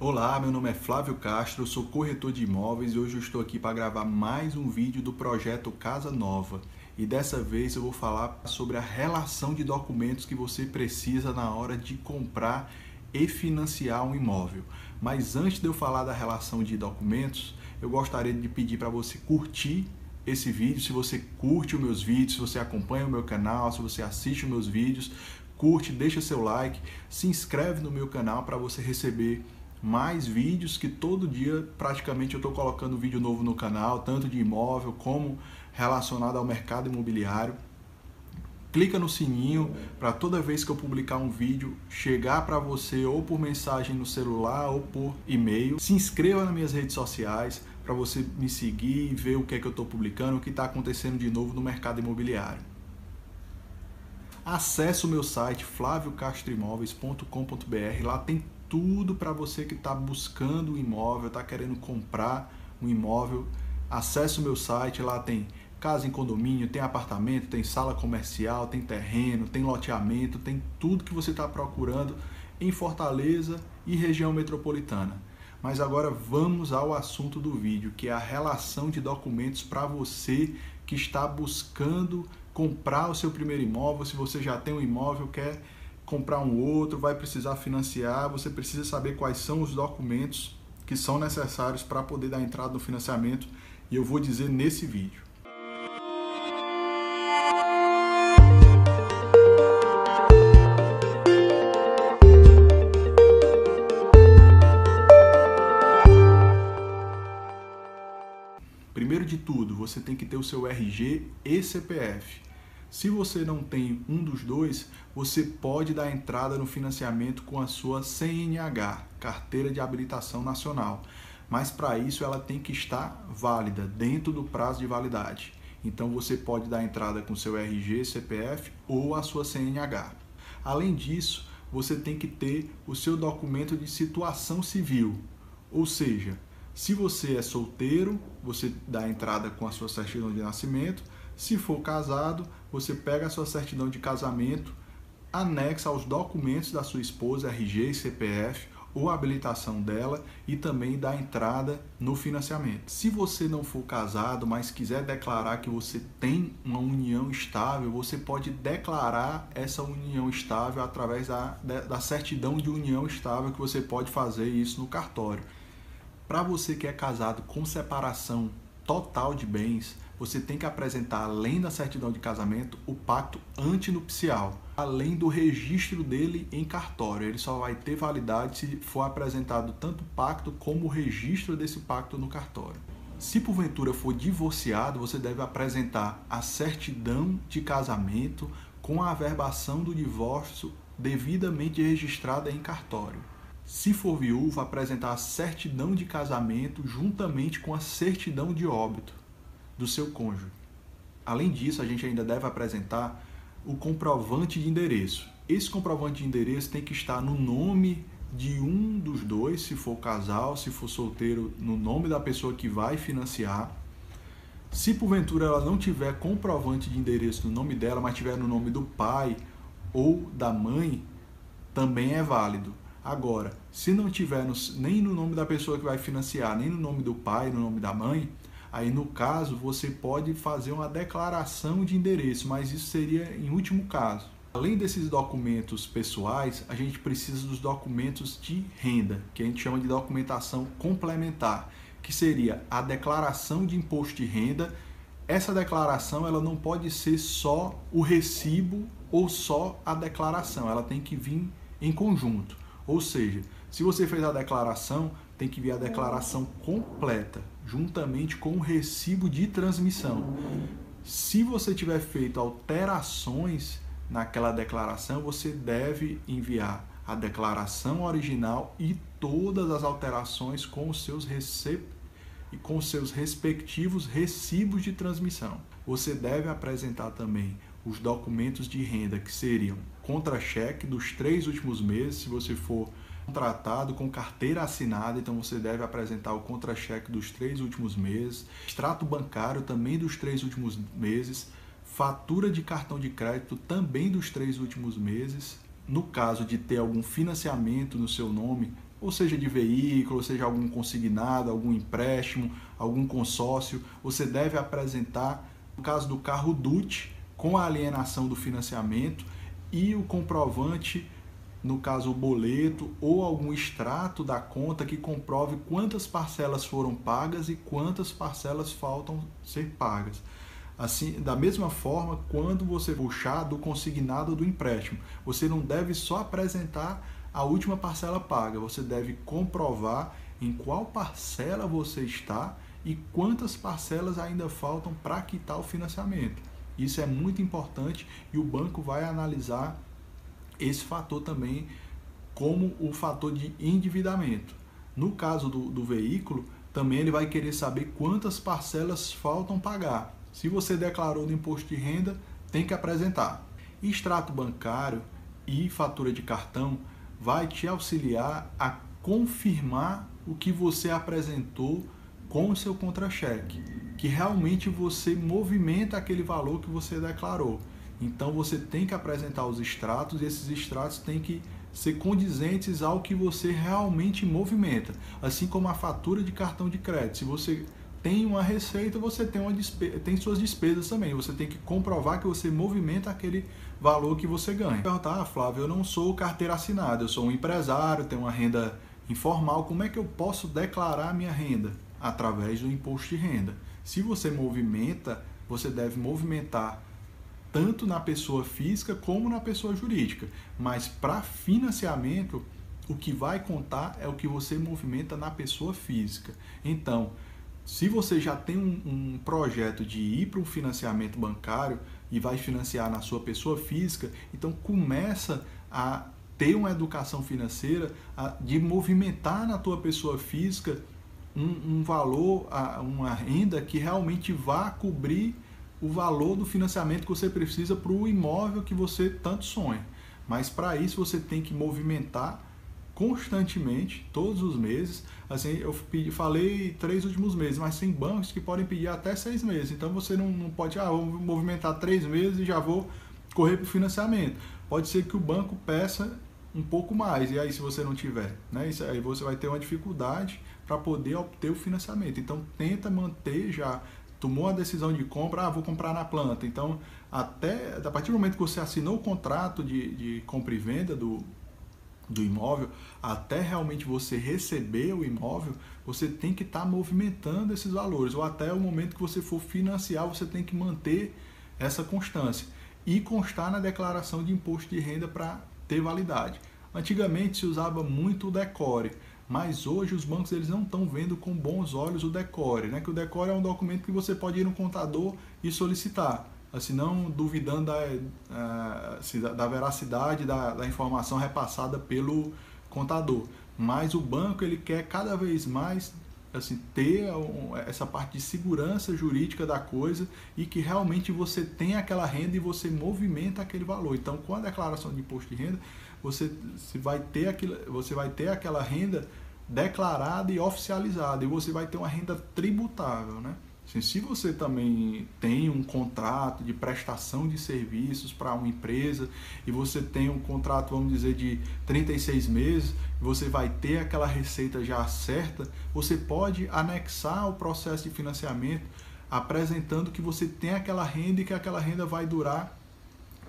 Olá, meu nome é Flávio Castro, sou corretor de imóveis e hoje eu estou aqui para gravar mais um vídeo do projeto Casa Nova. E dessa vez eu vou falar sobre a relação de documentos que você precisa na hora de comprar e financiar um imóvel. Mas antes de eu falar da relação de documentos, eu gostaria de pedir para você curtir esse vídeo. Se você curte os meus vídeos, se você acompanha o meu canal, se você assiste os meus vídeos, curte, deixa seu like, se inscreve no meu canal para você receber mais vídeos que todo dia praticamente eu estou colocando vídeo novo no canal, tanto de imóvel como relacionado ao mercado imobiliário. Clica no sininho para toda vez que eu publicar um vídeo chegar para você ou por mensagem no celular ou por e-mail. Se inscreva nas minhas redes sociais para você me seguir e ver o que é que eu estou publicando, o que está acontecendo de novo no mercado imobiliário. Acesse o meu site flaviocastroimóveis.com.br. Lá tem tudo para você que está buscando um imóvel, está querendo comprar um imóvel. Acesse o meu site, lá tem casa em condomínio, tem apartamento, tem sala comercial, tem terreno, tem loteamento, tem tudo que você está procurando em Fortaleza e região metropolitana. Mas agora vamos ao assunto do vídeo, que é a relação de documentos para você que está buscando comprar o seu primeiro imóvel, se você já tem um imóvel, quer comprar um outro, vai precisar financiar, você precisa saber quais são os documentos que são necessários para poder dar entrada no financiamento e eu vou dizer nesse vídeo. Primeiro de tudo, você tem que ter o seu RG e CPF. Se você não tem um dos dois, você pode dar entrada no financiamento com a sua CNH, Carteira de Habilitação Nacional. Mas para isso ela tem que estar válida, dentro do prazo de validade. Então você pode dar entrada com seu RG, CPF ou a sua CNH. Além disso, você tem que ter o seu documento de situação civil, ou seja, se você é solteiro, você dá entrada com a sua certidão de nascimento. Se for casado, você pega a sua certidão de casamento, anexa aos documentos da sua esposa, RG e CPF, ou habilitação dela e também dá entrada no financiamento. Se você não for casado, mas quiser declarar que você tem uma união estável, você pode declarar essa união estável através da, da certidão de união estável que você pode fazer isso no cartório. Para você que é casado com separação total de bens, você tem que apresentar, além da certidão de casamento, o pacto antinupcial, além do registro dele em cartório. Ele só vai ter validade se for apresentado tanto o pacto como o registro desse pacto no cartório. Se porventura for divorciado, você deve apresentar a certidão de casamento com a averbação do divórcio devidamente registrada em cartório. Se for viúva, apresentar a certidão de casamento juntamente com a certidão de óbito do seu cônjuge. Além disso, a gente ainda deve apresentar o comprovante de endereço. Esse comprovante de endereço tem que estar no nome de um dos dois, se for casal, se for solteiro, no nome da pessoa que vai financiar. Se porventura ela não tiver comprovante de endereço no nome dela, mas tiver no nome do pai ou da mãe, também é válido. Agora, se não tiver no, nem no nome da pessoa que vai financiar, nem no nome do pai, no nome da mãe, Aí, no caso, você pode fazer uma declaração de endereço, mas isso seria em último caso. Além desses documentos pessoais, a gente precisa dos documentos de renda, que a gente chama de documentação complementar, que seria a declaração de imposto de renda. Essa declaração ela não pode ser só o recibo ou só a declaração, ela tem que vir em conjunto. Ou seja, se você fez a declaração, tem que vir a declaração completa, juntamente com o recibo de transmissão. Se você tiver feito alterações naquela declaração, você deve enviar a declaração original e todas as alterações com os seus recep e com seus respectivos recibos de transmissão. Você deve apresentar também os documentos de renda que seriam contra-cheque dos três últimos meses, se você for contratado com carteira assinada, então você deve apresentar o contra-cheque dos três últimos meses, extrato bancário também dos três últimos meses, fatura de cartão de crédito também dos três últimos meses. No caso de ter algum financiamento no seu nome, ou seja de veículo, ou seja algum consignado, algum empréstimo, algum consórcio, você deve apresentar, no caso do carro DUT, com a alienação do financiamento e o comprovante, no caso o boleto ou algum extrato da conta que comprove quantas parcelas foram pagas e quantas parcelas faltam ser pagas. Assim, da mesma forma, quando você puxar do consignado do empréstimo, você não deve só apresentar a última parcela paga, você deve comprovar em qual parcela você está e quantas parcelas ainda faltam para quitar o financiamento. Isso é muito importante e o banco vai analisar esse fator também como o fator de endividamento. No caso do, do veículo, também ele vai querer saber quantas parcelas faltam pagar. Se você declarou no imposto de renda, tem que apresentar. Extrato bancário e fatura de cartão vai te auxiliar a confirmar o que você apresentou com o seu contra-cheque, que realmente você movimenta aquele valor que você declarou. Então você tem que apresentar os extratos e esses extratos têm que ser condizentes ao que você realmente movimenta, assim como a fatura de cartão de crédito. Se você tem uma receita, você tem, uma tem suas despesas também. Você tem que comprovar que você movimenta aquele valor que você ganha. Perguntar, ah, Flávio, eu não sou carteira assinada, eu sou um empresário, tenho uma renda informal, como é que eu posso declarar minha renda? Através do imposto de renda. Se você movimenta, você deve movimentar tanto na pessoa física como na pessoa jurídica. Mas para financiamento, o que vai contar é o que você movimenta na pessoa física. Então, se você já tem um, um projeto de ir para um financiamento bancário e vai financiar na sua pessoa física, então começa a ter uma educação financeira, a, de movimentar na tua pessoa física um, um valor, a, uma renda que realmente vá cobrir o valor do financiamento que você precisa para o imóvel que você tanto sonha. Mas para isso você tem que movimentar constantemente, todos os meses. Assim, eu pedi, falei três últimos meses, mas tem bancos que podem pedir até seis meses. Então você não, não pode, ah, vou movimentar três meses e já vou correr para o financiamento. Pode ser que o banco peça um pouco mais, e aí se você não tiver, né? Isso aí você vai ter uma dificuldade para poder obter o financiamento. Então tenta manter já tomou a decisão de compra, ah, vou comprar na planta. Então, até a partir do momento que você assinou o contrato de, de compra e venda do, do imóvel, até realmente você receber o imóvel, você tem que estar tá movimentando esses valores, ou até o momento que você for financiar, você tem que manter essa constância e constar na declaração de imposto de renda para ter validade. Antigamente se usava muito o decore, mas hoje os bancos eles não estão vendo com bons olhos o decore, né? Que o decore é um documento que você pode ir no contador e solicitar assim não duvidando da, uh, da veracidade da, da, informação repassada pelo contador. Mas o banco ele quer cada vez mais assim ter essa parte de segurança jurídica da coisa e que realmente você tem aquela renda e você movimenta aquele valor. Então, com a declaração de imposto de renda, você, você vai ter aquilo, você vai ter aquela renda declarada e oficializada e você vai ter uma renda tributável, né? Assim, se você também tem um contrato de prestação de serviços para uma empresa e você tem um contrato, vamos dizer, de 36 meses, você vai ter aquela receita já certa, você pode anexar o processo de financiamento apresentando que você tem aquela renda e que aquela renda vai durar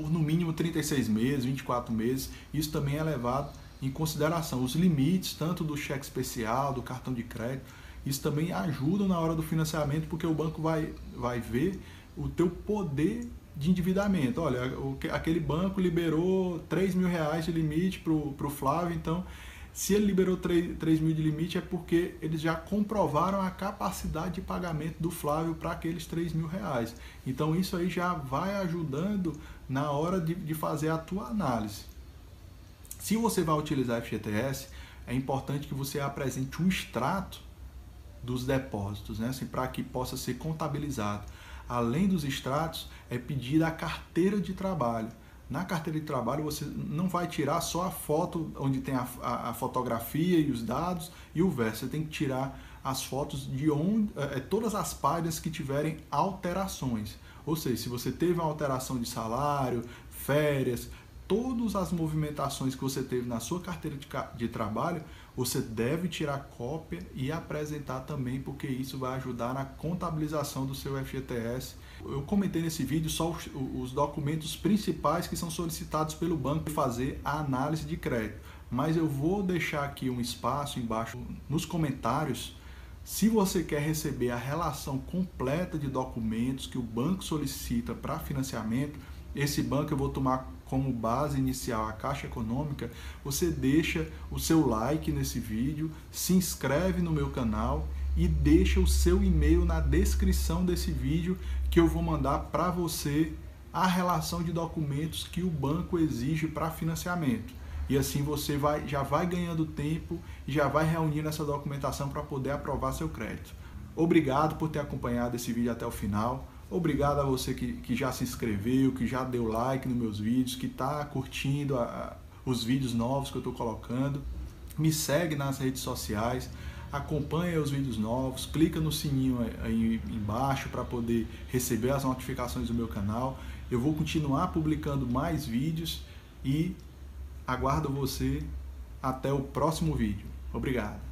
por no mínimo 36 meses, 24 meses. Isso também é levado em consideração. Os limites, tanto do cheque especial, do cartão de crédito, isso também ajuda na hora do financiamento, porque o banco vai, vai ver o teu poder de endividamento. Olha, aquele banco liberou 3 mil reais de limite para o Flávio, então se ele liberou 3, 3 mil de limite é porque eles já comprovaram a capacidade de pagamento do Flávio para aqueles 3 mil reais. Então isso aí já vai ajudando na hora de, de fazer a tua análise. Se você vai utilizar FGTS, é importante que você apresente um extrato dos depósitos, né? assim, para que possa ser contabilizado. Além dos extratos, é pedir a carteira de trabalho. Na carteira de trabalho, você não vai tirar só a foto onde tem a, a, a fotografia e os dados e o verso. Você tem que tirar as fotos de onde, é, é, todas as páginas que tiverem alterações. Ou seja, se você teve uma alteração de salário, férias, todas as movimentações que você teve na sua carteira de, de trabalho, você deve tirar cópia e apresentar também, porque isso vai ajudar na contabilização do seu FGTS. Eu comentei nesse vídeo só os, os documentos principais que são solicitados pelo banco para fazer a análise de crédito. Mas eu vou deixar aqui um espaço embaixo nos comentários se você quer receber a relação completa de documentos que o banco solicita para financiamento, esse banco eu vou tomar como base inicial a Caixa Econômica, você deixa o seu like nesse vídeo, se inscreve no meu canal e deixa o seu e-mail na descrição desse vídeo que eu vou mandar para você a relação de documentos que o banco exige para financiamento. E assim você vai, já vai ganhando tempo e já vai reunindo essa documentação para poder aprovar seu crédito. Obrigado por ter acompanhado esse vídeo até o final. Obrigado a você que, que já se inscreveu, que já deu like nos meus vídeos, que está curtindo a, a, os vídeos novos que eu estou colocando. Me segue nas redes sociais, acompanha os vídeos novos, clica no sininho aí embaixo para poder receber as notificações do meu canal. Eu vou continuar publicando mais vídeos e aguardo você até o próximo vídeo. Obrigado.